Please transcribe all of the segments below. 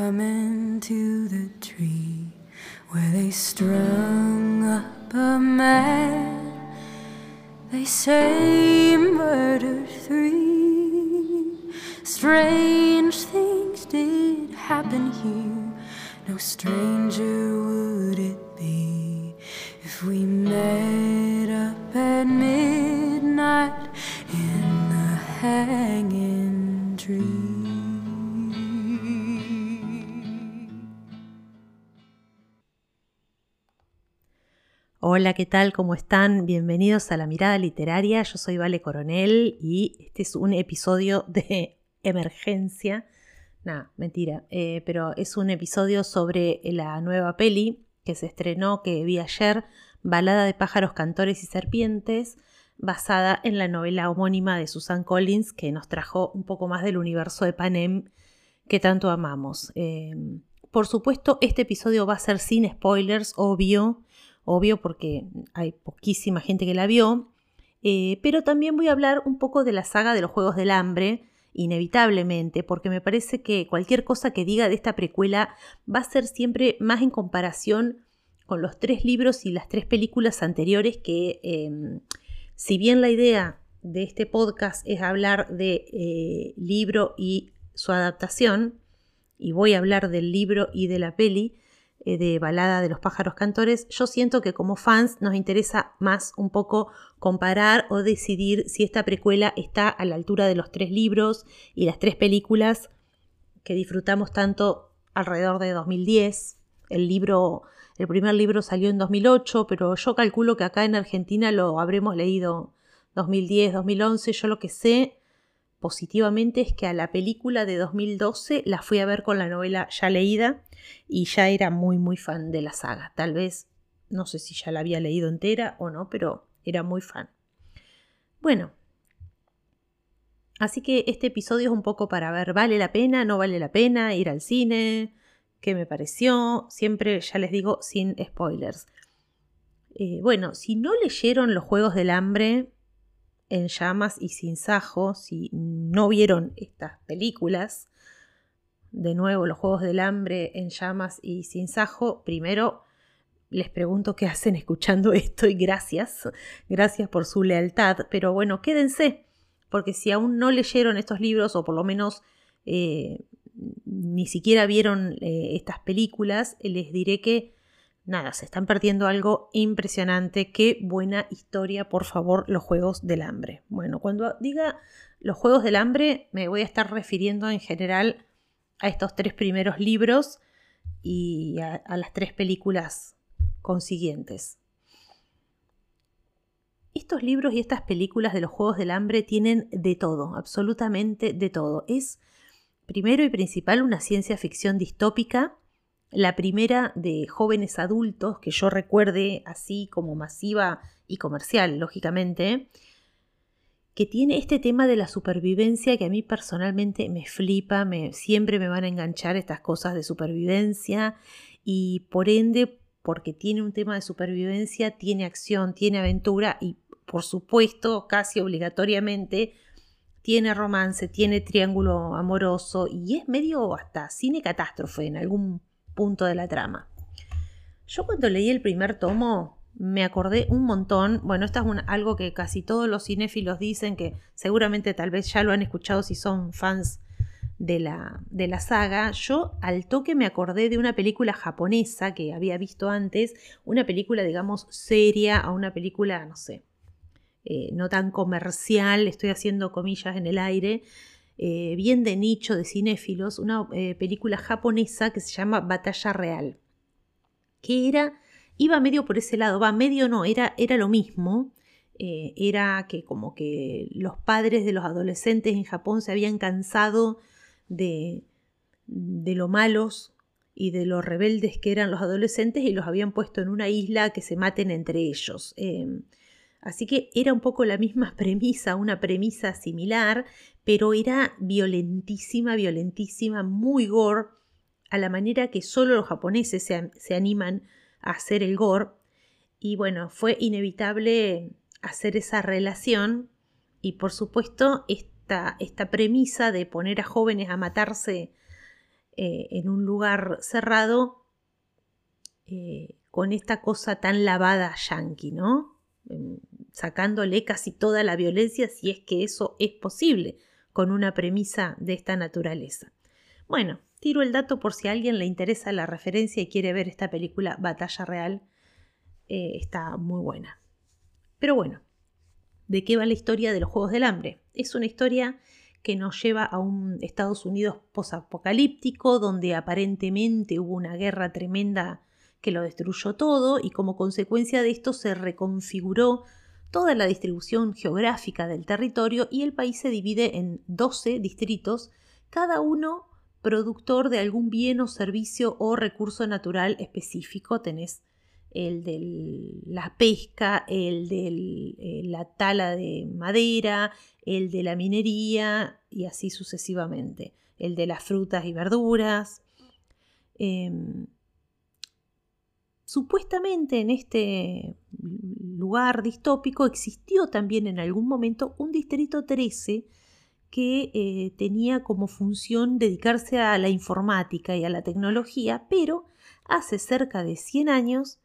coming to the tree where they strung up a man. They say murdered three. Strange things did happen here. No stranger Hola, ¿qué tal? ¿Cómo están? Bienvenidos a La Mirada Literaria. Yo soy Vale Coronel y este es un episodio de emergencia. Nada, mentira, eh, pero es un episodio sobre la nueva peli que se estrenó, que vi ayer, Balada de pájaros, cantores y serpientes, basada en la novela homónima de Susan Collins, que nos trajo un poco más del universo de Panem que tanto amamos. Eh, por supuesto, este episodio va a ser sin spoilers, obvio obvio porque hay poquísima gente que la vio, eh, pero también voy a hablar un poco de la saga de los Juegos del Hambre, inevitablemente, porque me parece que cualquier cosa que diga de esta precuela va a ser siempre más en comparación con los tres libros y las tres películas anteriores que, em, si bien la idea de este podcast es hablar de eh, libro y su adaptación, y voy a hablar del libro y de la peli, de Balada de los pájaros cantores, yo siento que como fans nos interesa más un poco comparar o decidir si esta precuela está a la altura de los tres libros y las tres películas que disfrutamos tanto alrededor de 2010. El libro, el primer libro salió en 2008, pero yo calculo que acá en Argentina lo habremos leído 2010, 2011. Yo lo que sé positivamente es que a la película de 2012 la fui a ver con la novela ya leída y ya era muy muy fan de la saga. Tal vez, no sé si ya la había leído entera o no, pero era muy fan. Bueno, así que este episodio es un poco para ver, ¿vale la pena? ¿No vale la pena ir al cine? ¿Qué me pareció? Siempre, ya les digo, sin spoilers. Eh, bueno, si no leyeron los Juegos del Hambre, en llamas y sin sajo, si no vieron estas películas, de nuevo los Juegos del Hambre en llamas y sin sajo, primero les pregunto qué hacen escuchando esto y gracias, gracias por su lealtad, pero bueno, quédense, porque si aún no leyeron estos libros o por lo menos eh, ni siquiera vieron eh, estas películas, les diré que nada, se están perdiendo algo impresionante. Qué buena historia, por favor, los Juegos del Hambre. Bueno, cuando diga los Juegos del Hambre, me voy a estar refiriendo en general a estos tres primeros libros y a, las tres películas consiguientes. Estos libros y estas películas de los Juegos del Hambre tienen de todo, absolutamente de todo. Es, primero y principal, una ciencia ficción distópica la primera de jóvenes adultos que yo recuerde así como masiva y comercial, lógicamente, que tiene este tema de la supervivencia que a mí personalmente me flipa, me, siempre me van a enganchar estas cosas de supervivencia y por ende, porque tiene un tema de supervivencia, tiene acción, tiene aventura y por supuesto, casi obligatoriamente, tiene romance, tiene triángulo amoroso y es medio hasta cine catástrofe en algún punto de la trama. Yo cuando leí el primer tomo me acordé un montón, bueno, esto es algo que casi todos los cinéfilos dicen, que seguramente tal vez ya lo han escuchado si son fans de la, de la saga, yo al toque me acordé de una película japonesa que había visto antes, una película, digamos, seria, a una película, no sé, eh, no tan comercial, estoy haciendo comillas en el aire, eh, bien de nicho de cinéfilos, una eh, película japonesa que se llama Batalla Real, que era, iba medio por ese lado, va, medio no, era, era lo mismo, eh, era que como que los padres de los adolescentes en Japón se habían cansado de, de lo malos y de lo rebeldes que eran los adolescentes y los habían puesto en una isla que se maten entre ellos. Así que era un poco la misma premisa, una premisa similar, pero era violentísima, violentísima, muy gore, a la manera que solo los japoneses se, animan a hacer el gore. Y bueno, fue inevitable hacer esa relación y por supuesto esta, esta premisa de poner a jóvenes a matarse eh, en un lugar cerrado eh, con esta cosa tan lavada yankee, ¿no? Sacándole casi toda la violencia si es que eso es posible con una premisa de esta naturaleza. Bueno, tiro el dato por si a alguien le interesa la referencia y quiere ver esta película Batalla Real. Eh, está muy buena. Pero bueno, ¿de qué va la historia de los Juegos del Hambre? Es una historia que nos lleva a un Estados Unidos posapocalíptico, donde aparentemente hubo una guerra tremenda que lo destruyó todo y como consecuencia de esto se reconfiguró toda la distribución geográfica del territorio y el país se divide en 12 distritos, cada uno productor de algún bien o servicio o recurso natural específico. Tenés el de la pesca, el de eh, la tala de madera, el de la minería y así sucesivamente, el de las frutas y verduras. Em, Supuestamente en este lugar distópico existió también en algún momento un distrito 13 que eh, tenía como función dedicarse a la informática y a la tecnología, pero hace cerca de 100 años,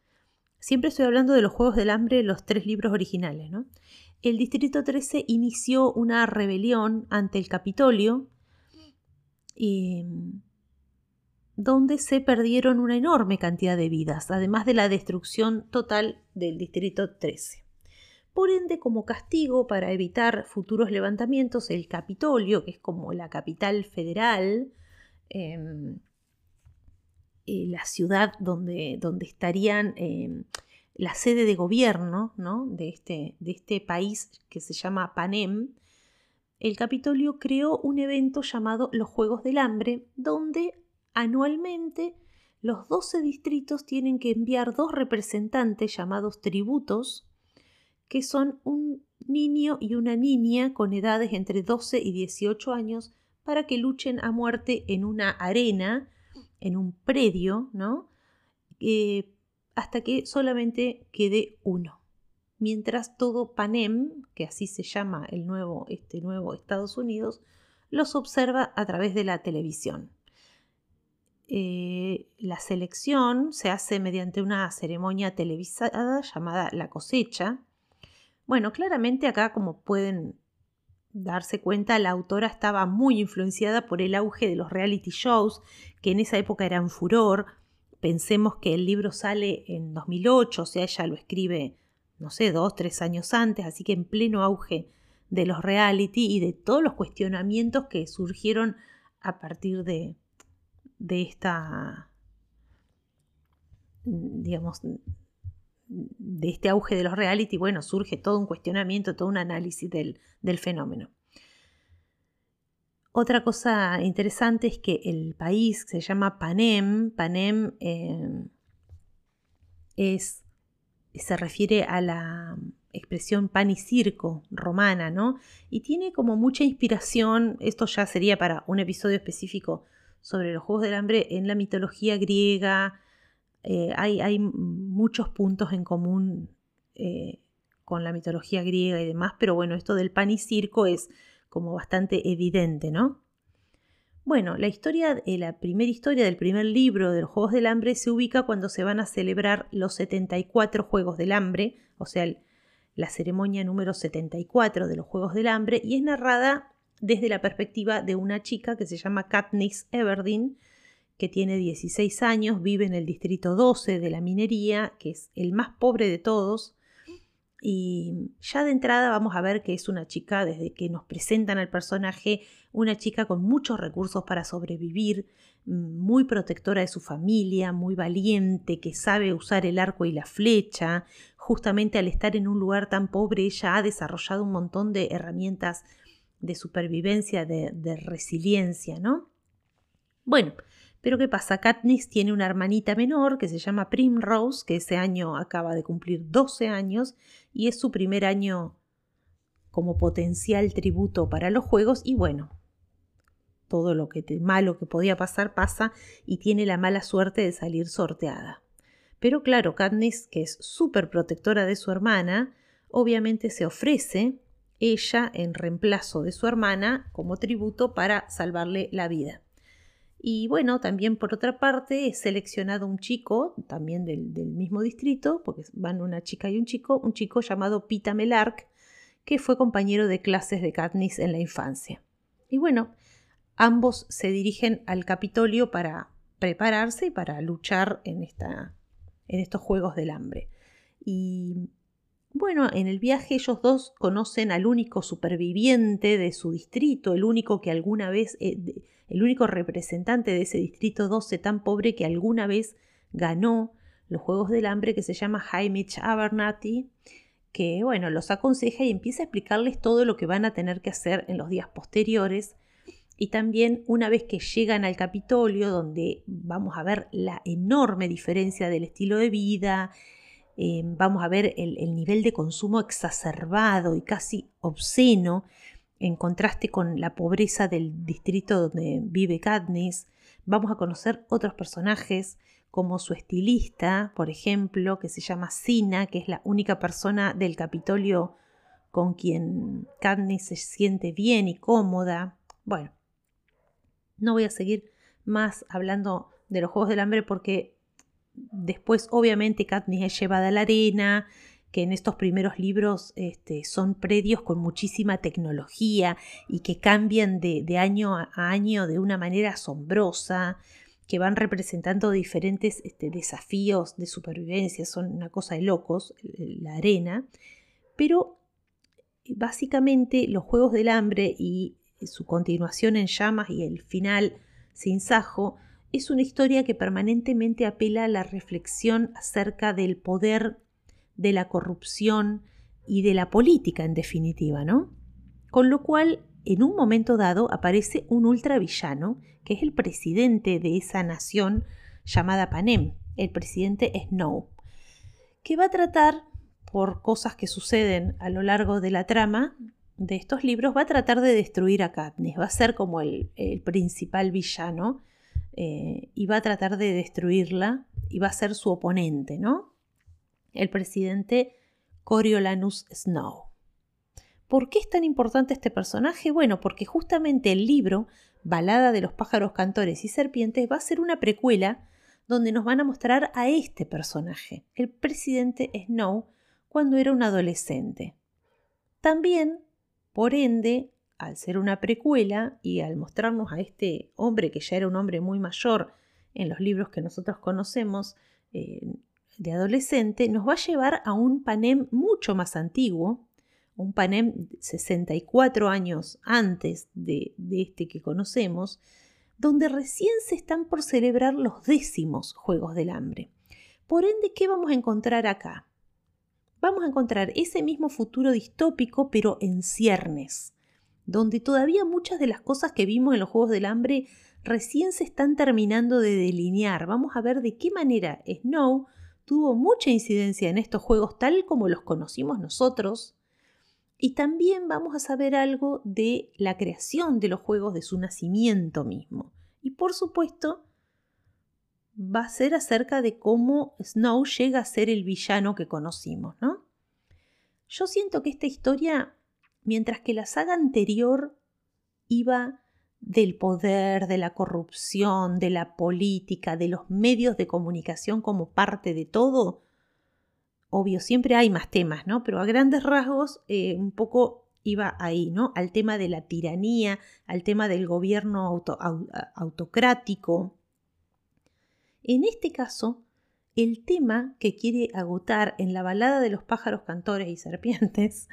siempre estoy hablando de los Juegos del Hambre, los tres libros originales, ¿no? el Distrito 13 inició una rebelión ante el Capitolio y donde se perdieron una enorme cantidad de vidas, además de la destrucción total del Distrito 13. Por ende, como castigo para evitar futuros levantamientos, el Capitolio, que es como la capital federal, em, eh, la ciudad donde, donde estarían em, la sede de gobierno de, este, de este país que se llama Panem, el Capitolio creó un evento llamado los Juegos del Hambre, donde Anualmente, los 12 distritos tienen que enviar dos representantes llamados tributos, que son un niño y una niña con edades entre 12 y 18 años, para que luchen a muerte en una arena, en un predio, ¿no? Eh, hasta que solamente quede uno. Mientras todo Panem, que así se llama el nuevo, este nuevo Estados Unidos, los observa a través de la televisión. Eh, la selección se hace mediante una ceremonia televisada llamada la cosecha. Bueno, claramente acá, como pueden darse cuenta, la autora estaba muy influenciada por el auge de los reality shows, que en esa época eran furor. Pensemos que el libro sale en 2008, o sea, ella lo escribe, no sé, dos, tres años antes, así que en pleno auge de los reality y de todos los cuestionamientos que surgieron a partir de, de esta, digamos, de este auge de los reality, bueno, surge todo un cuestionamiento, todo un análisis del, fenómeno. Otra cosa interesante es que el país se llama Panem. Panem eh, es, se refiere a la expresión pan y circo romana, ¿no? Y tiene como mucha inspiración, esto ya sería para un episodio específico sobre los Juegos del Hambre en la mitología griega. Eh, hay, muchos puntos en común eh, con la mitología griega y demás, pero bueno, esto del pan y circo es como bastante evidente, ¿no? Bueno, la historia, eh, la primera historia del primer libro de los Juegos del Hambre se ubica cuando se van a celebrar los 74 Juegos del Hambre, o sea, la ceremonia número 74 de los Juegos del Hambre, y es narrada desde la perspectiva de una chica que se llama Katniss Everdeen, que tiene 16 años, vive en el distrito 12 de la minería, que es el más pobre de todos. Y ya de entrada vamos a ver que es una chica, desde que nos presentan al personaje, una chica con muchos recursos para sobrevivir, muy protectora de su familia, muy valiente, que sabe usar el arco y la flecha. Justamente al estar en un lugar tan pobre, ella ha desarrollado un montón de herramientas de supervivencia, de, resiliencia, ¿no? Bueno, pero ¿qué pasa? Katniss tiene una hermanita menor que se llama Primrose, que ese año acaba de cumplir 12 años y es su primer año como potencial tributo para los juegos y bueno, todo lo que malo que podía pasar pasa y tiene la mala suerte de salir sorteada. Pero claro, Katniss, que es súper protectora de su hermana, obviamente se ofrece ella en reemplazo de su hermana como tributo para salvarle la vida. Y bueno, también por otra parte, he seleccionado un chico, también del, mismo distrito, porque van una chica y un chico, un chico llamado Pita Melark, que fue compañero de clases de Katniss en la infancia. Y bueno, ambos se dirigen al Capitolio para prepararse y para luchar en, esta, en estos Juegos del Hambre. Y bueno, en el viaje ellos dos conocen al único superviviente de su distrito, el único que alguna vez, eh, el único representante de ese distrito 12 tan pobre que alguna vez ganó los Juegos del Hambre, que se llama Hamish Abernathy, que bueno, los aconseja y empieza a explicarles todo lo que van a tener que hacer en los días posteriores. Y también una vez que llegan al Capitolio, donde vamos a ver la enorme diferencia del estilo de vida, eh, vamos a ver el, nivel de consumo exacerbado y casi obsceno en contraste con la pobreza del distrito donde vive Katniss. Vamos a conocer otros personajes como su estilista, por ejemplo, que se llama Sina, que es la única persona del Capitolio con quien Katniss se siente bien y cómoda. Bueno, no voy a seguir más hablando de los Juegos del Hambre porque Después, obviamente, Katniss es llevada a la arena, que en estos primeros libros este, son predios con muchísima tecnología y que cambian de, año a año de una manera asombrosa, que van representando diferentes este, desafíos de supervivencia, son una cosa de locos, la arena, pero básicamente los Juegos del Hambre y su continuación en llamas y el final sin Sajo es una historia que permanentemente apela a la reflexión acerca del poder, de la corrupción y de la política en definitiva, ¿no? Con lo cual, en un momento dado aparece un ultravillano, que es el presidente de esa nación llamada Panem, el presidente Snow, que va a tratar, por cosas que suceden a lo largo de la trama de estos libros, va a tratar de destruir a Katniss, va a ser como el, el principal villano eh, y va a tratar de destruirla y va a ser su oponente, ¿no? El presidente Coriolanus Snow. ¿Por qué es tan importante este personaje? Bueno, porque justamente el libro, Balada de los pájaros cantores y serpientes, va a ser una precuela donde nos van a mostrar a este personaje, el presidente Snow, cuando era un adolescente. También, por ende, al ser una precuela y al mostrarnos a este hombre que ya era un hombre muy mayor en los libros que nosotros conocemos eh, de adolescente, nos va a llevar a un Panem mucho más antiguo, un Panem 64 años antes de, de este que conocemos, donde recién se están por celebrar los décimos Juegos del Hambre. Por ende, ¿qué vamos a encontrar acá? Vamos a encontrar ese mismo futuro distópico, pero en ciernes donde todavía muchas de las cosas que vimos en los Juegos del Hambre recién se están terminando de delinear. Vamos a ver de qué manera Snow tuvo mucha incidencia en estos juegos tal como los conocimos nosotros. Y también vamos a saber algo de la creación de los juegos, de su nacimiento mismo. Y por supuesto, va a ser acerca de cómo Snow llega a ser el villano que conocimos, ¿no? Yo siento que esta historia mientras que la saga anterior iba del poder, de la corrupción, de la política, de los medios de comunicación como parte de todo, obvio, siempre hay más temas, ¿no? Pero a grandes rasgos eh, un poco iba ahí, ¿no? Al tema de la tiranía, al tema del gobierno autocrático. En este caso, el tema que quiere agotar en la balada de los pájaros cantores y serpientes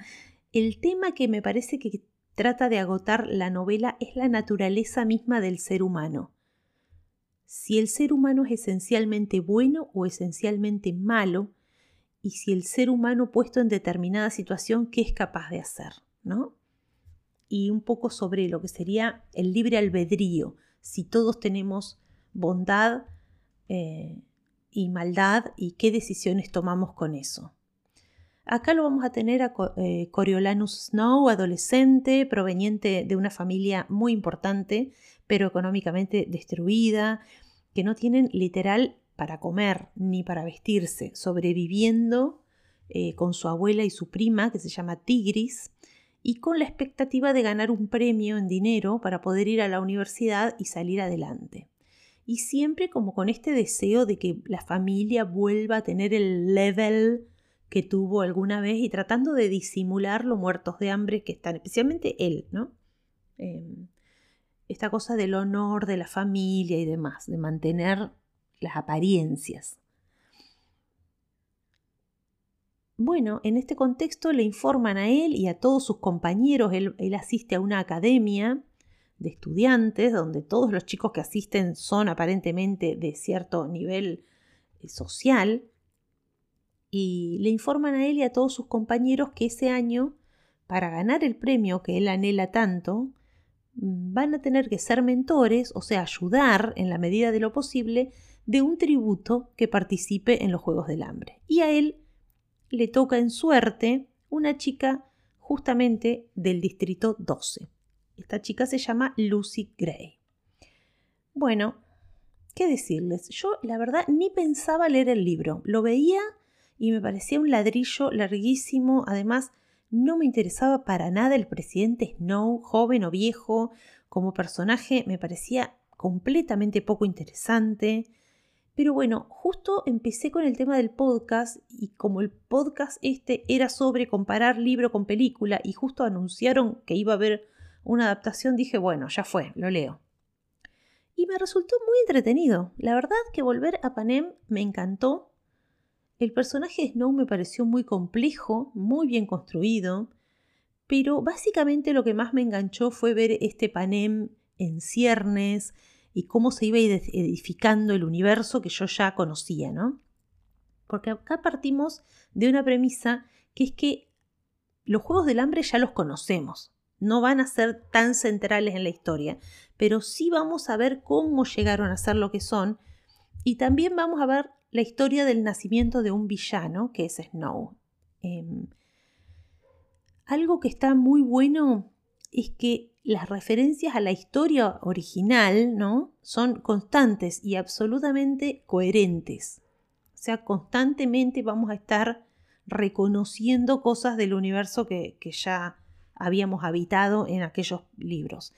el tema que me parece que trata de agotar la novela es la naturaleza misma del ser humano. Si el ser humano es esencialmente bueno o esencialmente malo, y si el ser humano puesto en determinada situación, ¿qué es capaz de hacer? ¿no? Y un poco sobre lo que sería el libre albedrío, si todos tenemos bondad eh, y maldad y qué decisiones tomamos con eso. Acá lo vamos a tener a eh, Coriolanus Snow, adolescente, proveniente de una familia muy importante, pero económicamente destruida, que no tienen literal para comer ni para vestirse, sobreviviendo eh, con su abuela y su prima, que se llama Tigris, y con la expectativa de ganar un premio en dinero para poder ir a la universidad y salir adelante. y siempre como con este deseo de que la familia vuelva a tener el level que tuvo alguna vez y tratando de disimular los muertos de hambre que están, especialmente él, ¿no? Em, esta cosa del honor de la familia y demás, de mantener las apariencias. Bueno, en este contexto le informan a él y a todos sus compañeros, él, asiste a una academia de estudiantes donde todos los chicos que asisten son aparentemente de cierto nivel eh, social, y le informan a él y a todos sus compañeros que ese año, para ganar el premio que él anhela tanto, mm, van a tener que ser mentores, o sea, ayudar en la medida de lo posible de un tributo que participe en los Juegos del Hambre. Y a él le toca en suerte una chica justamente del distrito 12. Esta chica se llama Lucy Gray. Bueno, ¿qué decirles? Yo la verdad ni pensaba leer el libro. Lo veía y me parecía un ladrillo larguísimo. Además, no me interesaba para nada el presidente Snow, joven o viejo. Como personaje me parecía completamente poco interesante. Pero bueno, justo empecé con el tema del podcast y como el podcast este era sobre comparar libro con película y justo anunciaron que iba a haber una adaptación, dije, bueno, ya fue, lo leo. Y me resultó muy entretenido. La verdad que volver a Panem me encantó el personaje de Snow me pareció muy complejo, muy bien construido, pero básicamente lo que más me enganchó fue ver este Panem en ciernes y cómo se iba edificando el universo que yo ya conocía, ¿no? Porque acá partimos de una premisa que es que los Juegos del Hambre ya los conocemos, no van a ser tan centrales en la historia, pero sí vamos a ver cómo llegaron a ser lo que son y también vamos a ver la historia del nacimiento de un villano, que es Snow. Em, algo que está muy bueno es que las referencias a la historia original ¿no? son constantes y absolutamente coherentes. O sea, constantemente vamos a estar reconociendo cosas del universo que ya habíamos habitado en aquellos libros.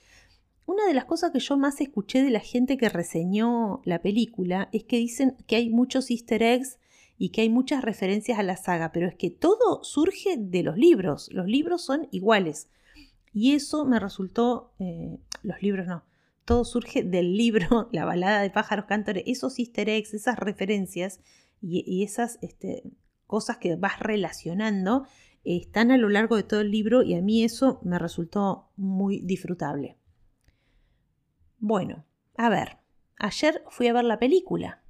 Una de las cosas que yo más escuché de la gente que reseñó la película es que dicen que hay muchos easter eggs y que hay muchas referencias a la saga, pero es que todo surge de los libros, los libros son iguales. Y eso me resultó, eh, los libros no, todo surge del libro, la balada de pájaros cántores, esos easter eggs, esas referencias y, esas este, cosas que vas relacionando están a lo largo de todo el libro y a mí eso me resultó muy disfrutable. Bueno, a ver, ayer fui a ver la película.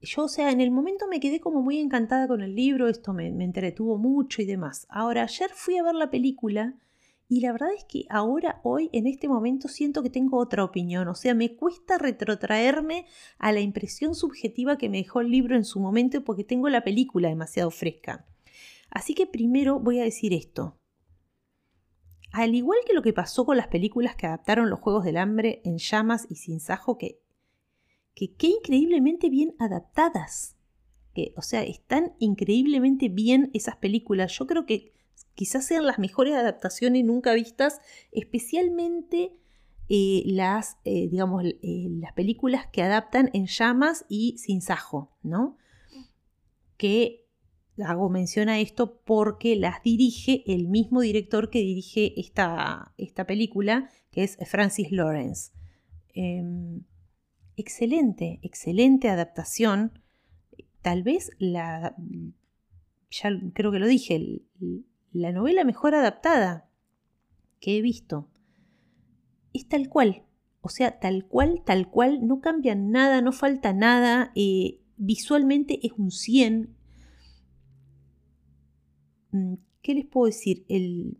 Yo, o sea, en el momento me quedé como muy encantada con el libro, esto me, entretuvo mucho y demás. Ahora, ayer fui a ver la película y la verdad es que ahora, hoy, en este momento, siento que tengo otra opinión. O sea, me cuesta retrotraerme a la impresión subjetiva que me dejó el libro en su momento porque tengo la película demasiado fresca. Así que primero voy a decir esto. Al igual que lo que pasó con las películas que adaptaron los Juegos del Hambre en llamas y sin sajo, que, que qué increíblemente bien adaptadas. Que, o sea, están increíblemente bien esas películas. Yo creo que quizás sean las mejores adaptaciones nunca vistas, especialmente eh, las, eh, digamos, eh, las películas que adaptan en llamas y sin sajo, ¿no? Que hago mención a esto porque las dirige el mismo director que dirige esta, esta película, que es Francis Lawrence. Em, excelente, excelente adaptación. Tal vez la, ya creo que lo dije, la novela mejor adaptada que he visto. Es tal cual, o sea, tal cual, tal cual, no cambia nada, no falta nada, eh, visualmente es un 100, Mm, ¿Qué les puedo decir? El,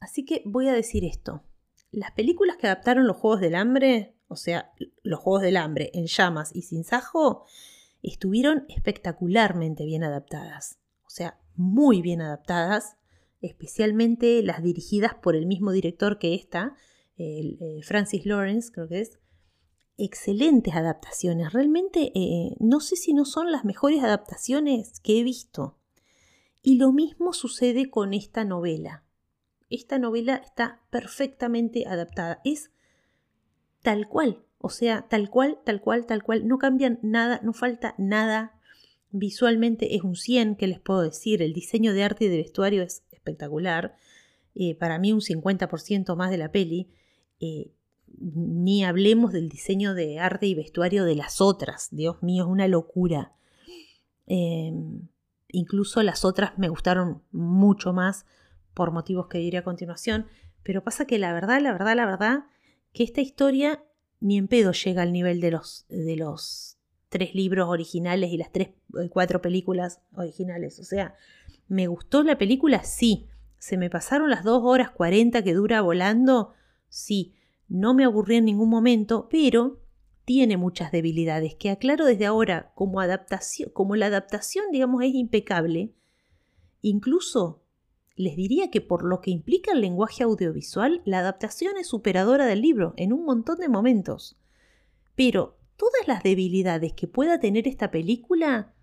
Así que voy a decir esto. Las películas que adaptaron los Juegos del Hambre, o sea, los Juegos del Hambre en llamas y sin sajo, estuvieron espectacularmente bien adaptadas. O sea, muy bien adaptadas, especialmente las dirigidas por el mismo director que esta, eh, Francis Lawrence, creo que es, excelentes adaptaciones. Realmente eh, no sé si no son las mejores adaptaciones que he visto. Y lo mismo sucede con esta novela. Esta novela está perfectamente adaptada. Es tal cual. O sea, tal cual, tal cual, tal cual. No cambian nada, no falta nada. Visualmente es un 100, que les puedo decir. El diseño de arte y de vestuario es espectacular. Eh, para mí un 50% más de la peli. Eh, ni hablemos del diseño de arte y vestuario de las otras. Dios mío, es una locura. Em, incluso las otras me gustaron mucho más por motivos que diré a continuación. Pero pasa que la verdad, la verdad, la verdad, que esta historia ni en pedo llega al nivel de los, de los tres libros originales y las tres, eh, cuatro películas originales. O sea, ¿me gustó la película? Sí. ¿Se me pasaron las dos horas cuarenta que dura volando? Sí. No me aburrí en ningún momento, pero tiene muchas debilidades que aclaro desde ahora como adaptación, como la adaptación, digamos, es impecable. Incluso les diría que por lo que implica el lenguaje audiovisual, la adaptación es superadora del libro en un montón de momentos. Pero todas las debilidades que pueda tener esta película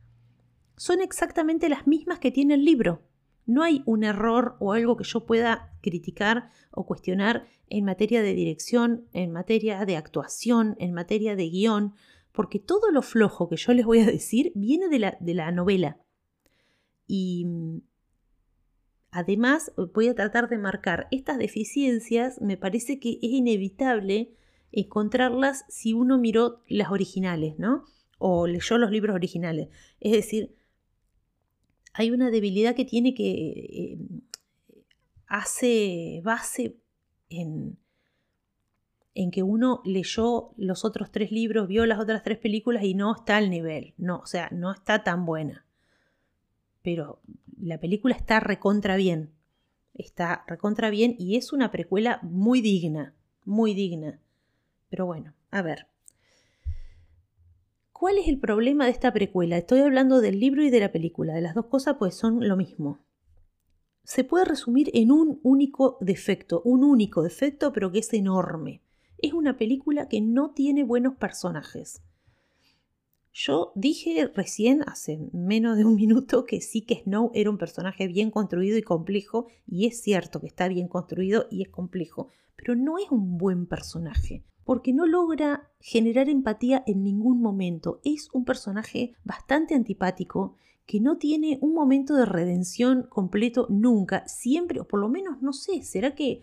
son exactamente las mismas que tiene el libro. No hay un error o algo que yo pueda criticar o cuestionar en materia de dirección, en materia de actuación, en materia de guion, porque todo lo flojo que yo les voy a decir viene de la, de la novela. Y además voy a tratar de marcar estas deficiencias, me parece que es inevitable encontrarlas si uno miró las originales, ¿no? O leyó los libros originales. Es decir, hay una debilidad que tiene que eh, hace base en, en que uno leyó los otros tres libros, vio las otras tres películas y no está al nivel. No, o sea, no está tan buena. Pero la película está recontra bien. Está recontra bien y es una precuela muy digna, muy digna. Pero bueno, a ver. ¿Cuál es el problema de esta precuela? Estoy hablando del libro y de la película. De las dos cosas pues son lo mismo. Se puede resumir en un único defecto, un único defecto pero que es enorme. Es una película que no tiene buenos personajes. Yo dije recién, hace menos de un minuto, que sí que Snow era un personaje bien construido y complejo, y es cierto que está bien construido y es complejo, pero no es un buen personaje porque no logra generar empatía en ningún momento. Es un personaje bastante antipático que no tiene un momento de redención completo nunca, siempre, o por lo menos no sé, ¿será que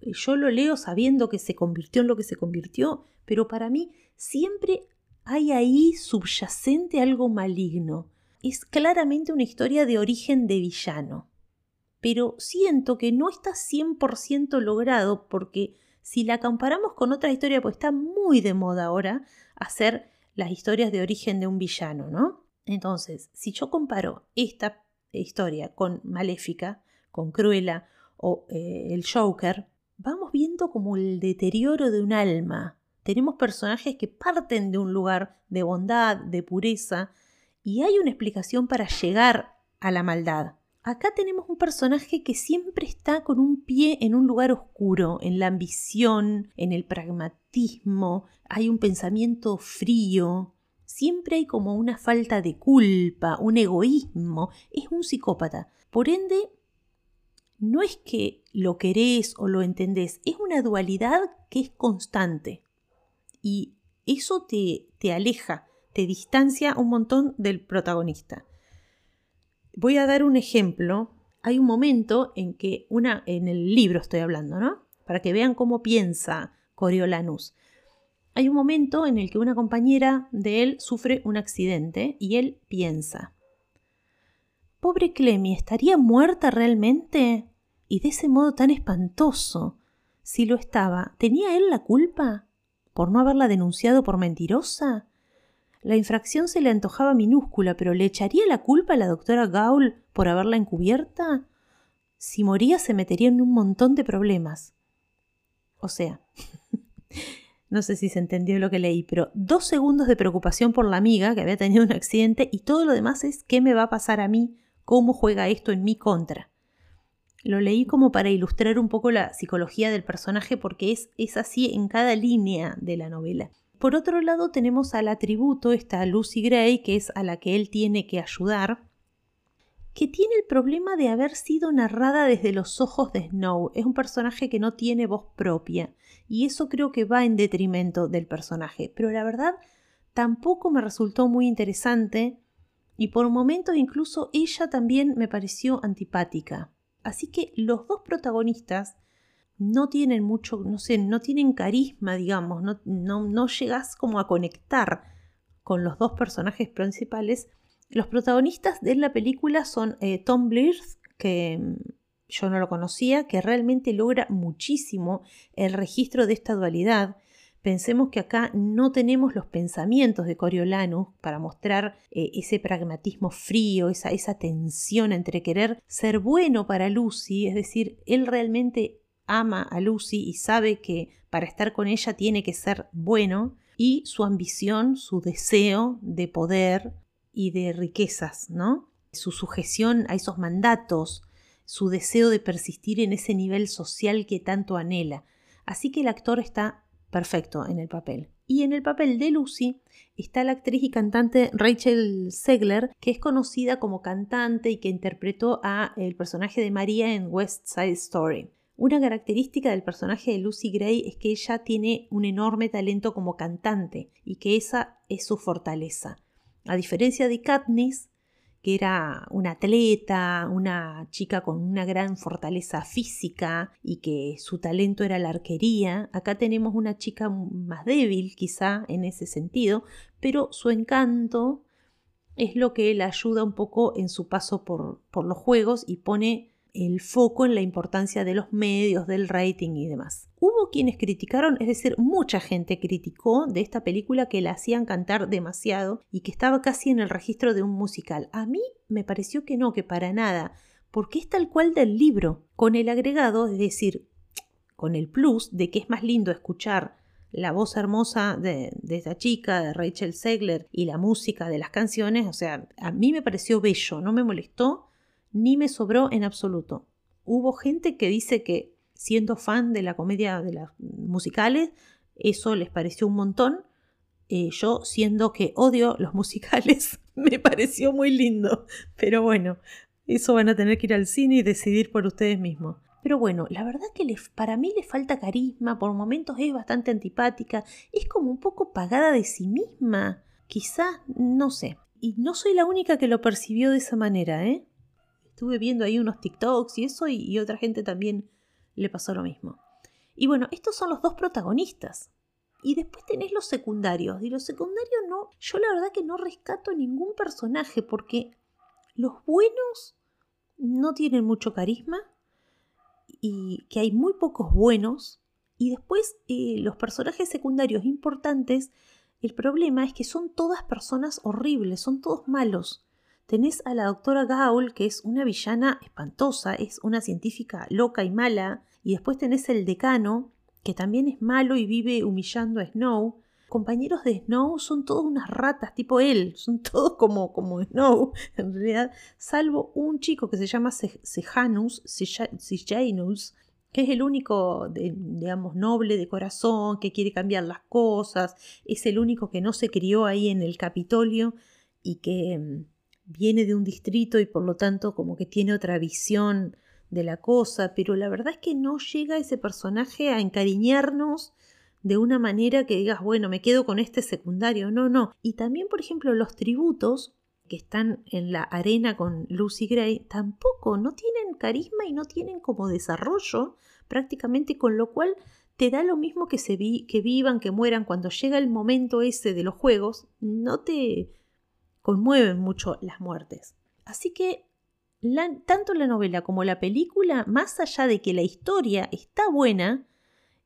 yo lo leo sabiendo que se convirtió en lo que se convirtió? Pero para mí siempre hay ahí subyacente algo maligno. Es claramente una historia de origen de villano. Pero siento que no está 100% logrado porque si la comparamos con otra historia, pues está muy de moda ahora hacer las historias de origen de un villano, ¿no? Entonces, si yo comparo esta historia con Maléfica, con Cruella o eh, el Joker, vamos viendo como el deterioro de un alma. Tenemos personajes que parten de un lugar de bondad, de pureza, y hay una explicación para llegar a la maldad. Acá tenemos un personaje que siempre está con un pie en un lugar oscuro, en la ambición, en el pragmatismo, hay un pensamiento frío, siempre hay como una falta de culpa, un egoísmo, es un psicópata. Por ende, no es que lo querés o lo entendés, es una dualidad que es constante. Y eso te, te aleja, te distancia un montón del protagonista. Voy a dar un ejemplo. Hay un momento en que una, en el libro estoy hablando, ¿no? Para que vean cómo piensa Coriolanus. Hay un momento en el que una compañera de él sufre un accidente y él piensa, Pobre Clemi, ¿estaría muerta realmente? Y de ese modo tan espantoso. Si lo estaba, ¿tenía él la culpa? ¿Por no haberla denunciado por mentirosa? La infracción se le antojaba minúscula, pero ¿le echaría la culpa a la doctora Gaul por haberla encubierta? Si moría se metería en un montón de problemas. O sea, no sé si se entendió lo que leí, pero dos segundos de preocupación por la amiga que había tenido un accidente y todo lo demás es qué me va a pasar a mí, cómo juega esto en mi contra. Lo leí como para ilustrar un poco la psicología del personaje porque es, es así en cada línea de la novela. Por otro lado tenemos al atributo, esta Lucy Gray, que es a la que él tiene que ayudar, que tiene el problema de haber sido narrada desde los ojos de Snow. Es un personaje que no tiene voz propia y eso creo que va en detrimento del personaje. Pero la verdad tampoco me resultó muy interesante y por momentos incluso ella también me pareció antipática. Así que los dos protagonistas no tienen mucho, no sé, no tienen carisma, digamos, no, no, llegas como a conectar con los dos personajes principales. Los protagonistas de la película son eh, Tom Blyth, que mm, yo no lo conocía, que realmente logra muchísimo el registro de esta dualidad. Pensemos que acá no tenemos los pensamientos de Coriolanus para mostrar eh, ese pragmatismo frío, esa, esa tensión entre querer ser bueno para Lucy, es decir, él realmente ama a Lucy y sabe que para estar con ella tiene que ser bueno, y su ambición, su deseo de poder y de riquezas, ¿no? Su sujeción a esos mandatos, su deseo de persistir en ese nivel social que tanto anhela. Así que el actor está perfecto en el papel. Y en el papel de Lucy está la actriz y cantante Rachel Segler, que es conocida como cantante y que interpretó a el personaje de María en West Side Story. Una característica del personaje de Lucy Gray es que ella tiene un enorme talento como cantante y que esa es su fortaleza. A diferencia de Katniss, que era una atleta, una chica con una gran fortaleza física y que su talento era la arquería, acá tenemos una chica más débil quizá en ese sentido, pero su encanto es lo que la ayuda un poco en su paso por, por los juegos y pone el foco en la importancia de los medios, del rating y demás. Hubo quienes criticaron, es decir, mucha gente criticó de esta película que la hacían cantar demasiado y que estaba casi en el registro de un musical. A mí me pareció que no, que para nada, porque es tal cual del libro, con el agregado, es decir, con el plus de que es más lindo escuchar la voz hermosa de, de, esta chica, de Rachel Segler, y la música de las canciones, o sea, a mí me pareció bello, no me molestó ni me sobró en absoluto. Hubo gente que dice que siendo fan de la comedia de las musicales, eso les pareció un montón. Eh, yo, siendo que odio los musicales, me pareció muy lindo. Pero bueno, eso van a tener que ir al cine y decidir por ustedes mismos. Pero bueno, la verdad que para mí le falta carisma, por momentos es bastante antipática, es como un poco pagada de sí misma. Quizás, no sé. Y no soy la única que lo percibió de esa manera, ¿eh? Estuve viendo ahí unos TikToks y eso y, otra gente también le pasó lo mismo. Y bueno, estos son los dos protagonistas. Y después tenés los secundarios. Y los secundarios no, yo la verdad que no rescato ningún personaje porque los buenos no tienen mucho carisma y que hay muy pocos buenos. Y después eh, los personajes secundarios importantes, el problema es que son todas personas horribles, son todos malos. Tenés a la doctora Gaul, que es una villana espantosa, es una científica loca y mala, y después tenés el decano, que también es malo y vive humillando a Snow. Compañeros de Snow son todos unas ratas, tipo él, son todos como, como Snow, en realidad, salvo un chico que se llama Sejanus, Sejanus, que es el único, digamos, noble de corazón, que quiere cambiar las cosas, es el único que no se crió ahí en el Capitolio y que mm, viene de un distrito y por lo tanto como que tiene otra visión de la cosa, pero la verdad es que no llega ese personaje a encariñarnos de una manera que digas, bueno, me quedo con este secundario, no, no. Y también, por ejemplo, los tributos que están en la arena con Lucy Gray tampoco no tienen carisma y no tienen como desarrollo prácticamente, con lo cual te da lo mismo que, se vi, que vivan, que mueran, cuando llega el momento ese de los juegos, no te, conmueven mucho las muertes. Así que tanto la novela como la película, más allá de que la historia está buena,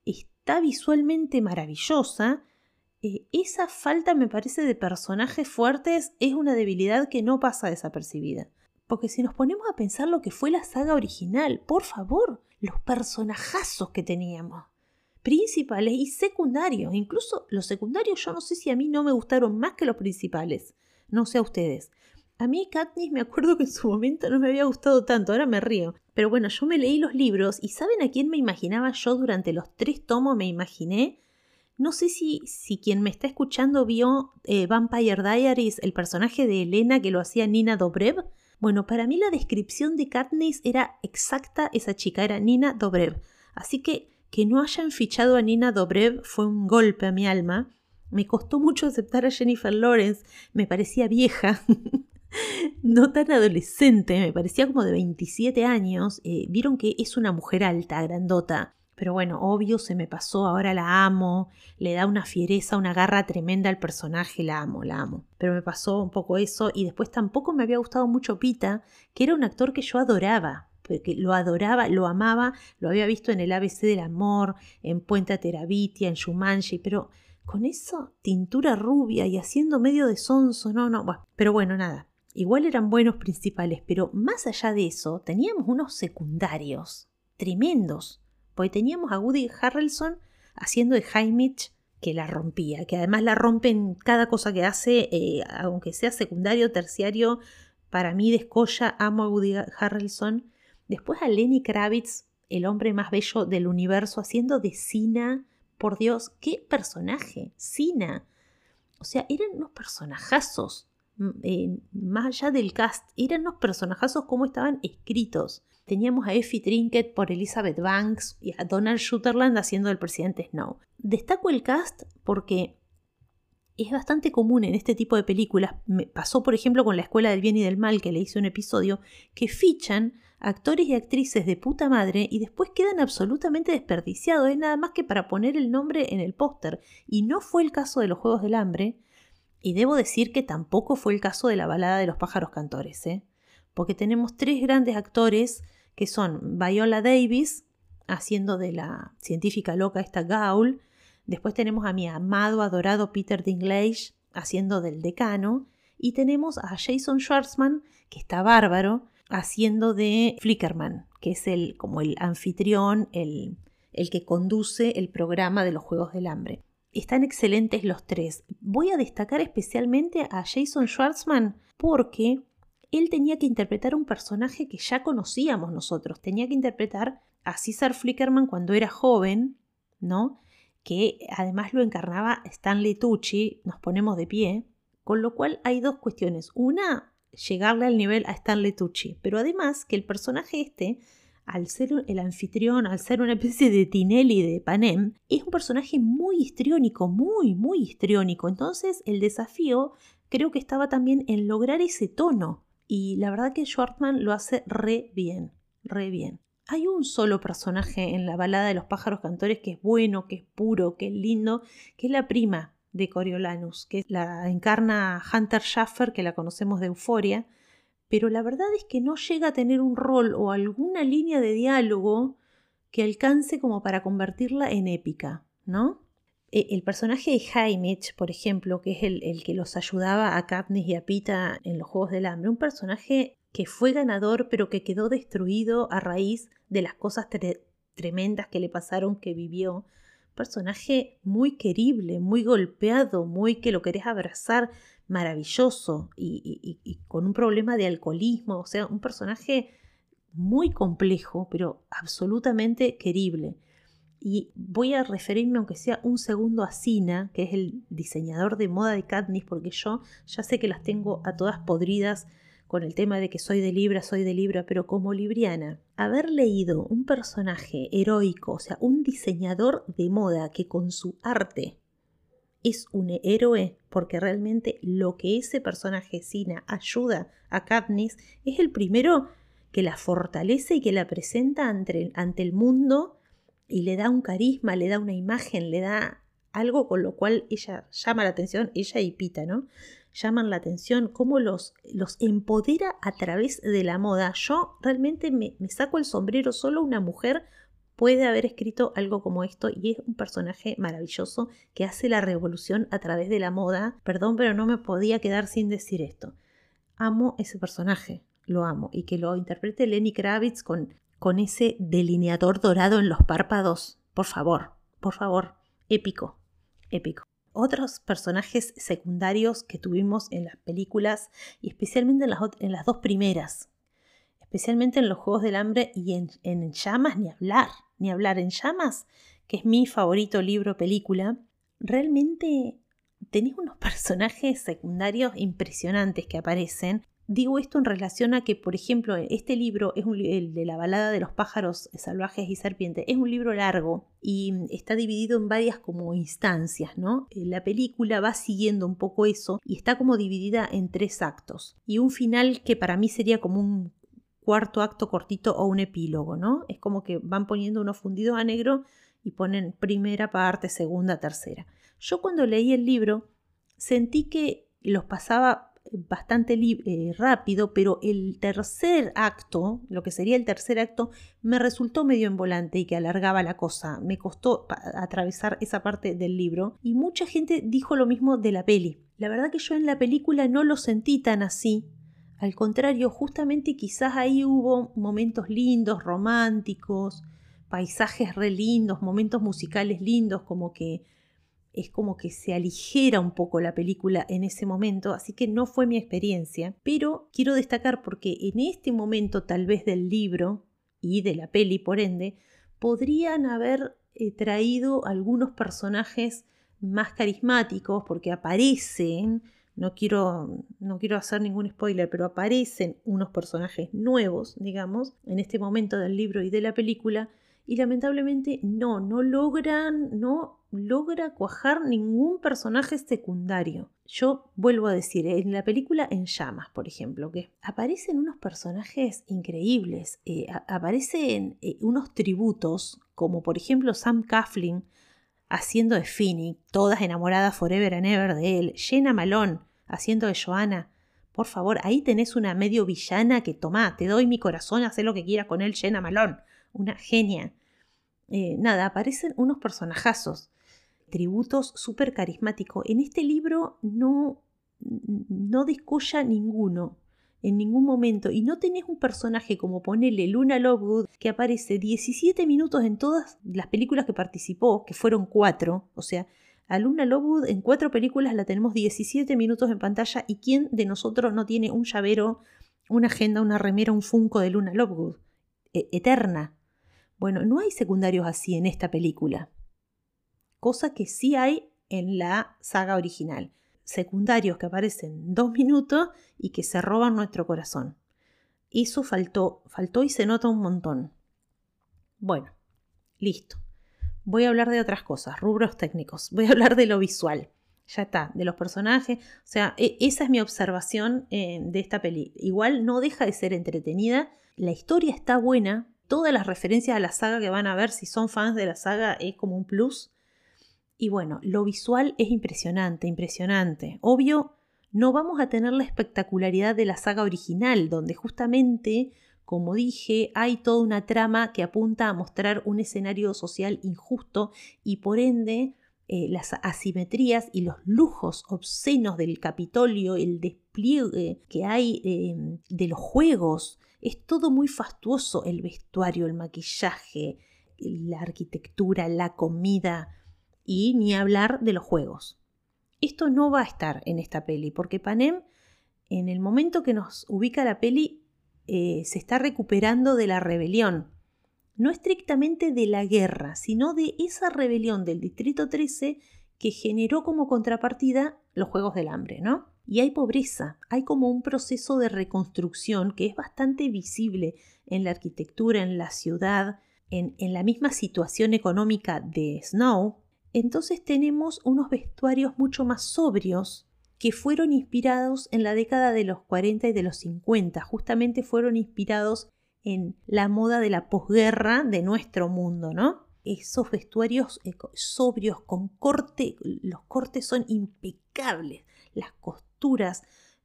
está visualmente maravillosa, eh, esa falta me parece de personajes fuertes es una debilidad que no pasa desapercibida. Porque si nos ponemos a pensar lo que fue la saga original, por favor, los personajazos que teníamos, principales y secundarios, incluso los secundarios yo no sé si a mí no me gustaron más que los principales no sé a ustedes. A mí Katniss me acuerdo que en su momento no me había gustado tanto, ahora me río. Pero bueno, yo me leí los libros y ¿saben a quién me imaginaba yo durante los tres tomos? Me imaginé. No sé si, si quien me está escuchando vio eh, Vampire Diaries, el personaje de Elena que lo hacía Nina Dobrev. Bueno, para mí la descripción de Katniss era exacta esa chica, era Nina Dobrev. Así que que no hayan fichado a Nina Dobrev fue un golpe a mi alma. Me costó mucho aceptar a Jennifer Lawrence, me parecía vieja. no tan adolescente, me parecía como de 27 años. Eh, vieron que es una mujer alta, grandota. Pero bueno, obvio se me pasó, ahora la amo, le da una fiereza, una garra tremenda al personaje, la amo, la amo. Pero me pasó un poco eso y después tampoco me había gustado mucho Pita, que era un actor que yo adoraba, porque lo adoraba, lo amaba, lo había visto en el ABC del Amor, en Puente Terabitia, en Shumanji, pero con esa tintura rubia y haciendo medio de sonso, no, no, bueno, pero bueno, nada, Igual eran buenos principales, pero más allá de eso, teníamos unos secundarios tremendos. Porque teníamos a Woody Harrelson haciendo de Heinrich que la rompía, que además la rompe en cada cosa que hace, eh, aunque sea secundario, terciario, para mí descolla, amo a Woody Harrelson. Después a Lenny Kravitz, el hombre más bello del universo, haciendo de Sina. Por Dios, qué personaje, Sina. O sea, eran unos personajazos. Mm, eh, más allá del cast, eran los personajazos como estaban escritos. Teníamos a Effie Trinket por Elizabeth Banks y a Donald Sutherland haciendo el presidente Snow. Destaco el cast porque es bastante común en este tipo de películas. Me pasó, por ejemplo, con La Escuela del Bien y del Mal, que le hice un episodio, que fichan actores y actrices de puta madre y después quedan absolutamente desperdiciados. Es nada más que para poner el nombre en el póster. Y no fue el caso de los Juegos del Hambre, y debo decir que tampoco fue el caso de la balada de los pájaros cantores, ¿eh? porque tenemos tres grandes actores que son Viola Davis, haciendo de la científica loca esta Gaul, después tenemos a mi amado, adorado Peter Dinklage, haciendo del decano, y tenemos a Jason Schwartzman, que está bárbaro, haciendo de Flickerman, que es el, como el anfitrión, el, el que conduce el programa de los Juegos del Hambre. Están excelentes los tres. Voy a destacar especialmente a Jason Schwartzman porque él tenía que interpretar un personaje que ya conocíamos nosotros. Tenía que interpretar a César Flickerman cuando era joven, ¿no? Que además lo encarnaba Stanley Tucci. Nos ponemos de pie. Con lo cual hay dos cuestiones. Una, llegarle al nivel a Stanley Tucci. Pero además que el personaje este al ser el anfitrión, al ser una especie de Tinelli de Panem, es un personaje muy histriónico, muy, muy histriónico. Entonces el desafío creo que estaba también en lograr ese tono. Y la verdad que Schwartzman lo hace re bien, re bien. Hay un solo personaje en la balada de los pájaros cantores que es bueno, que es puro, que es lindo, que es la prima de Coriolanus, que la encarna Hunter Schaffer, que la conocemos de Euforia, pero la verdad es que no llega a tener un rol o alguna línea de diálogo que alcance como para convertirla en épica, ¿no? E, el personaje de Jaimich, por ejemplo, que es el, que los ayudaba a Katniss y a Pita en los Juegos del Hambre, un personaje que fue ganador pero que quedó destruido a raíz de las cosas tremendas que le pasaron, que vivió. Personaje muy querible, muy golpeado, muy que lo querés abrazar, maravilloso y, con un problema de alcoholismo, o sea, un personaje muy complejo, pero absolutamente querible. Y voy a referirme, aunque sea un segundo, a Sina, que es el diseñador de moda de Katniss, porque yo ya sé que las tengo a todas podridas con el tema de que soy de Libra, soy de Libra, pero como libriana, haber leído un personaje heroico, o sea, un diseñador de moda que con su arte es un héroe porque realmente lo que ese personaje Sina ayuda a Katniss es el primero que la fortalece y que la presenta ante, ante el mundo y le da un carisma, le da una imagen, le da algo con lo cual ella llama la atención, ella y Pita, ¿no? Llaman la atención, cómo los, los empodera a través de la moda. Yo realmente me, me saco el sombrero, solo una mujer puede haber escrito algo como esto y es un personaje maravilloso que hace la revolución a través de la moda. Perdón, pero no me podía quedar sin decir esto. Amo ese personaje, lo amo. Y que lo interprete Lenny Kravitz con, con ese delineador dorado en los párpados. Por favor, por favor, épico, épico. Otros personajes secundarios que tuvimos en las películas y especialmente en las, en las dos primeras, especialmente en los Juegos del Hambre y en, en Llamas, ni hablar, ni hablar. En Llamas, que es mi favorito libro película, realmente tenés unos personajes secundarios impresionantes que aparecen Digo esto en relación a que, por ejemplo, este libro es el de la balada de los pájaros salvajes y serpientes. Es un libro largo y está dividido en varias como instancias, ¿no? Eh, la película va siguiendo un poco eso y está como dividida en tres actos. Y un final que para mí sería como un cuarto acto cortito o un epílogo, ¿no? Es como que van poniendo unos fundidos a negro y ponen primera parte, segunda, tercera. Yo cuando leí el libro sentí que los pasaba bastante eh, rápido, pero el tercer acto, lo que sería el tercer acto, me resultó medio en volante y que alargaba la cosa. Me costó atravesar esa parte del libro y mucha gente dijo lo mismo de la peli. La verdad que yo en la película no lo sentí tan así. Al contrario, justamente quizás ahí hubo momentos lindos, románticos, paisajes re lindos, momentos musicales lindos, como que es como que se aligera un poco la película en ese momento, así que no fue mi experiencia, pero quiero destacar porque en este momento tal vez del libro y de la peli por ende, podrían haber eh, traído algunos personajes más carismáticos porque aparecen, no quiero, no quiero hacer ningún spoiler, pero aparecen unos personajes nuevos, digamos, en este momento del libro y de la película, y lamentablemente no, no logran, no logra cuajar ningún personaje secundario. Yo vuelvo a decir, en la película En llamas, por ejemplo, que aparecen unos personajes increíbles, eh, aparecen eh, unos tributos, como por ejemplo Sam Coughlin haciendo de Finny, todas enamoradas forever and ever de él, Jenna Malone haciendo de Joanna. Por favor, ahí tenés una medio villana que toma, te doy mi corazón, haz lo que quieras con él, Jenna Malone, una genia. Eh, nada, aparecen unos personajazos tributos súper carismáticos. En este libro no, no descolla ninguno en ningún momento y no tenés un personaje como ponele Luna Lovegood que aparece 17 minutos en todas las películas que participó, que fueron cuatro, o sea, a Luna Lovegood en cuatro películas la tenemos 17 minutos en pantalla y quién de nosotros no tiene un llavero, una agenda, una remera, un funko de Luna Lovegood, e, eterna. Bueno, no hay secundarios así en esta película cosa que sí hay en la saga original. Secundarios que aparecen dos minutos y que se roban nuestro corazón. Eso faltó, faltó y se nota un montón. Bueno, listo. Voy a hablar de otras cosas, rubros técnicos. Voy a hablar de lo visual. Ya está, de los personajes. O sea, e, esa es mi observación eh, de esta peli. Igual no deja de ser entretenida. La historia está buena. Todas las referencias a la saga que van a ver, si son fans de la saga, es como un plus. Y bueno, lo visual es impresionante, impresionante. Obvio, no vamos a tener la espectacularidad de la saga original, donde justamente, como dije, hay toda una trama que apunta a mostrar un escenario social injusto y por ende eh, las asimetrías y los lujos obscenos del Capitolio, el despliegue que hay em, de los juegos, es todo muy fastuoso, el vestuario, el maquillaje, la arquitectura, la comida, y ni hablar de los juegos. Esto no va a estar en esta peli, porque Panem, en el momento que nos ubica la peli, eh, se está recuperando de la rebelión. No estrictamente de la guerra, sino de esa rebelión del Distrito 13 que generó como contrapartida los Juegos del Hambre, ¿no? Y hay pobreza, hay como un proceso de reconstrucción que es bastante visible en la arquitectura, en la ciudad, en, en la misma situación económica de Snow, entonces tenemos unos vestuarios mucho más sobrios que fueron inspirados en la década de los 40 y de los 50. Justamente fueron inspirados en la moda de la posguerra de nuestro mundo, ¿no? Esos vestuarios sobrios con corte, los cortes son impecables, las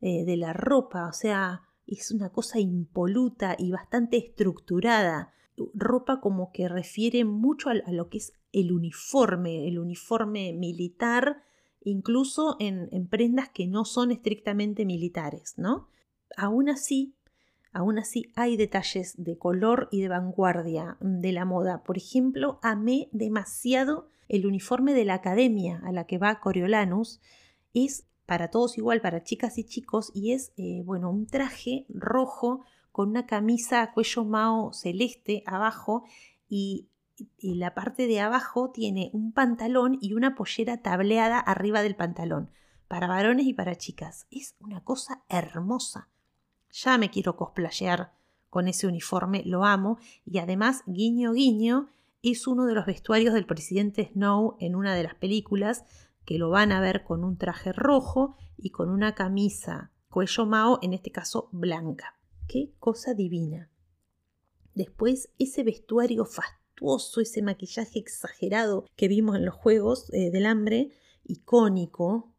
eh, de la ropa, o sea, es una cosa impoluta y bastante estructurada. Ropa como que refiere mucho a lo que es el uniforme, el uniforme militar, incluso en, prendas que no son estrictamente militares, ¿no? Aún así, aún así hay detalles de color y de vanguardia de la moda. Por ejemplo, amé demasiado el uniforme de la academia a la que va Coriolanus. Es para todos igual, para chicas y chicos, y es, eh, bueno, un traje rojo con una camisa a cuello mao celeste abajo y, y la parte de abajo tiene un pantalón y una pollera tableada arriba del pantalón, para varones y para chicas. Es una cosa hermosa. Ya me quiero cosplayar con ese uniforme, lo amo, y además, guiño, guiño, es uno de los vestuarios del presidente Snow en una de las películas, que lo van a ver con un traje rojo y con una camisa cuello mao, en este caso blanca. Qué cosa divina. Después, ese vestuario fastuoso, ese maquillaje exagerado que vimos en los Juegos eh, del Hambre, icónico,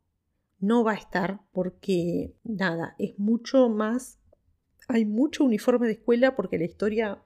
no va a estar porque, nada, es mucho más, hay mucho uniforme de escuela porque la historia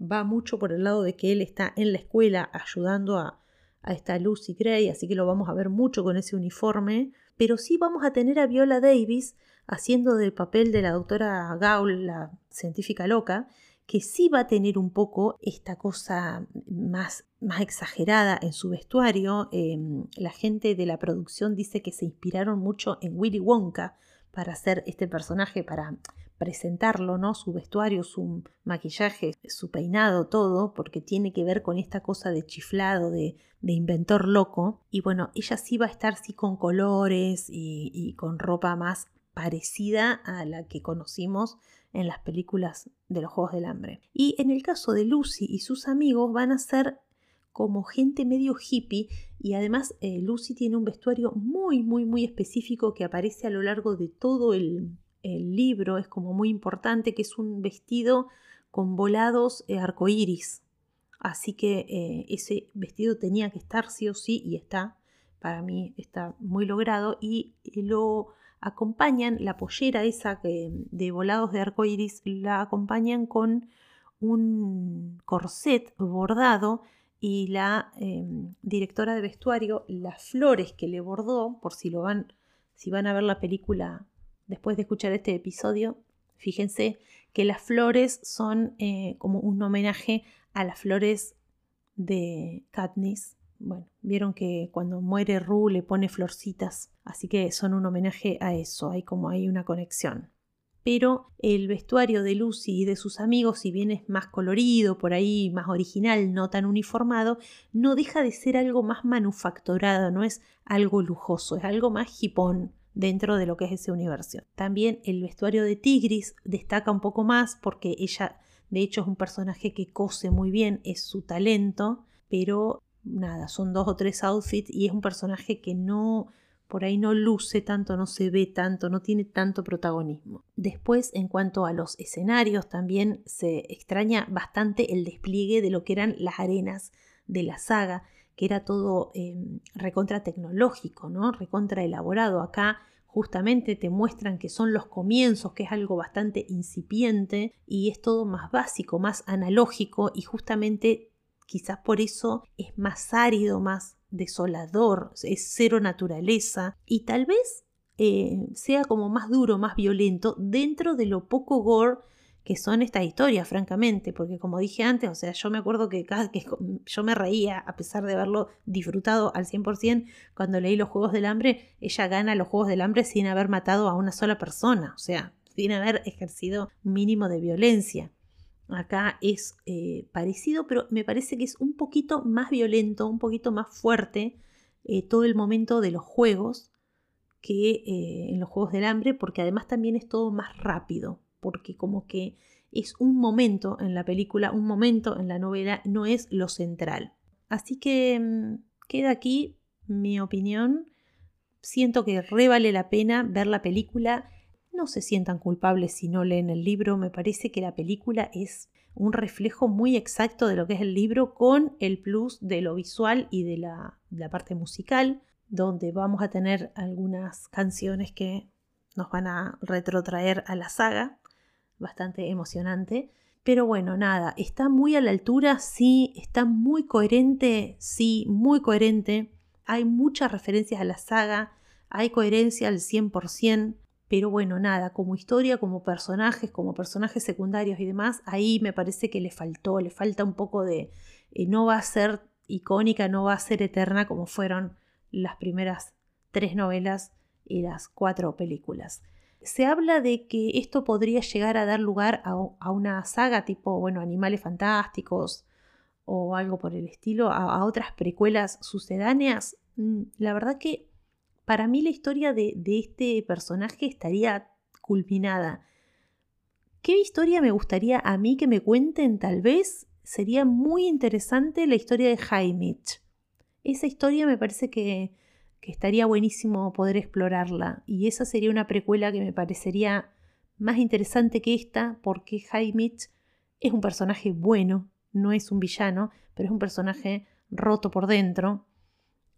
va mucho por el lado de que él está en la escuela ayudando a, a esta Lucy Gray, así que lo vamos a ver mucho con ese uniforme, pero sí vamos a tener a Viola Davis haciendo del papel de la doctora Gaul, la científica loca, que sí va a tener un poco esta cosa más, más exagerada en su vestuario. Em, la gente de la producción dice que se inspiraron mucho en Willy Wonka para hacer este personaje, para presentarlo, ¿no? Su vestuario, su maquillaje, su peinado, todo, porque tiene que ver con esta cosa de chiflado, de, inventor loco. Y bueno, ella sí va a estar sí con colores y con ropa más parecida a la que conocimos en las películas de los Juegos del Hambre. Y en el caso de Lucy y sus amigos van a ser como gente medio hippie y además eh, Lucy tiene un vestuario muy muy muy específico que aparece a lo largo de todo el, libro, es como muy importante, que es un vestido con volados eh, arcoíris. Así que eh, ese vestido tenía que estar sí o sí y está, para mí está muy logrado y lo acompañan la pollera esa de volados de arco iris, la acompañan con un corset bordado y la em, directora de vestuario, las flores que le bordó, por si lo van, si van a ver la película después de escuchar este episodio, fíjense que las flores son eh, como un homenaje a las flores de Katniss bueno, vieron que cuando muere Ru le pone florcitas, así que son un homenaje a eso, hay como hay una conexión. Pero el vestuario de Lucy y de sus amigos, si bien es más colorido, por ahí más original, no tan uniformado, no deja de ser algo más manufacturado, no es algo lujoso, es algo más hipón dentro de lo que es ese universo. También el vestuario de Tigris destaca un poco más porque ella, de hecho, es un personaje que cose muy bien, es su talento, pero nada, son dos o tres outfits y es un personaje que no, por ahí no luce tanto, no se ve tanto, no tiene tanto protagonismo. Después, en cuanto a los escenarios, también se extraña bastante el despliegue de lo que eran las arenas de la saga, que era todo em, recontra tecnológico, ¿no? Recontra elaborado. Acá justamente te muestran que son los comienzos, que es algo bastante incipiente y es todo más básico, más analógico y justamente Quizás por eso es más árido, más desolador, es cero naturaleza y tal vez eh, sea como más duro, más violento dentro de lo poco gore que son estas historias, francamente, porque como dije antes, o sea, yo me acuerdo que, que yo me reía, a pesar de haberlo disfrutado al 100%, cuando leí los Juegos del Hambre, ella gana los Juegos del Hambre sin haber matado a una sola persona, o sea, sin haber ejercido mínimo de violencia. Acá es eh, parecido, pero me parece que es un poquito más violento, un poquito más fuerte eh, todo el momento de los juegos que eh, en los Juegos del Hambre, porque además también es todo más rápido, porque como que es un momento en la película, un momento en la novela, no es lo central. Así que mm, queda aquí mi opinión. Siento que re vale la pena ver la película no se sientan culpables si no leen el libro. Me parece que la película es un reflejo muy exacto de lo que es el libro con el plus de lo visual y de la, parte musical, donde vamos a tener algunas canciones que nos van a retrotraer a la saga, bastante emocionante. Pero bueno, nada, está muy a la altura, sí, está muy coherente, sí, muy coherente. Hay muchas referencias a la saga, hay coherencia al 100%, pero bueno, nada, como historia, como personajes, como personajes secundarios y demás, ahí me parece que le faltó, le falta un poco de... Eh, no va a ser icónica, no va a ser eterna como fueron las primeras tres novelas y las cuatro películas. Se habla de que esto podría llegar a dar lugar a, una saga tipo, bueno, Animales Fantásticos o algo por el estilo, a, otras precuelas sucedáneas. Mm, la verdad que para mí la historia de, de este personaje estaría culminada. ¿Qué historia me gustaría a mí que me cuenten? Tal vez sería muy interesante la historia de Jaimich. Esa historia me parece que, estaría buenísimo poder explorarla. Y esa sería una precuela que me parecería más interesante que esta, porque Jaimich es un personaje bueno, no es un villano, pero es un personaje roto por dentro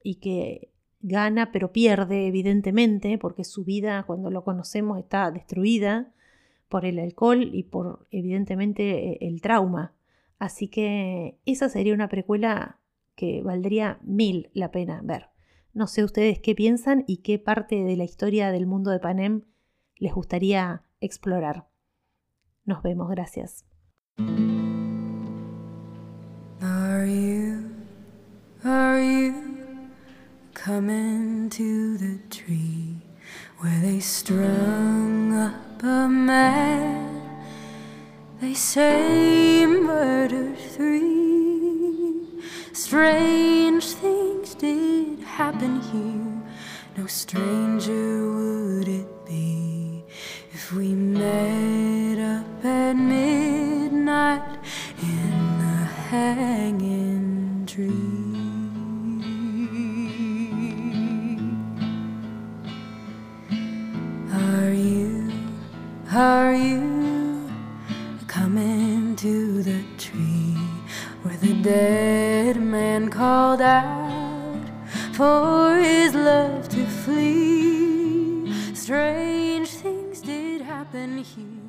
y que gana pero pierde evidentemente porque su vida cuando lo conocemos está destruida por el alcohol y por evidentemente el trauma. Así que esa sería una precuela que valdría mil la pena ver. No sé ustedes qué piensan y qué parte de la historia del mundo de Panem les gustaría explorar. Nos vemos, gracias. Are you, are you coming to the tree where they strung up a man? They say murder three. Strange things did happen here. No stranger would it be if we met up at midnight in the hanging tree. Are you, are you coming to the dead? man called out for his love to flee. Strange things did happen here,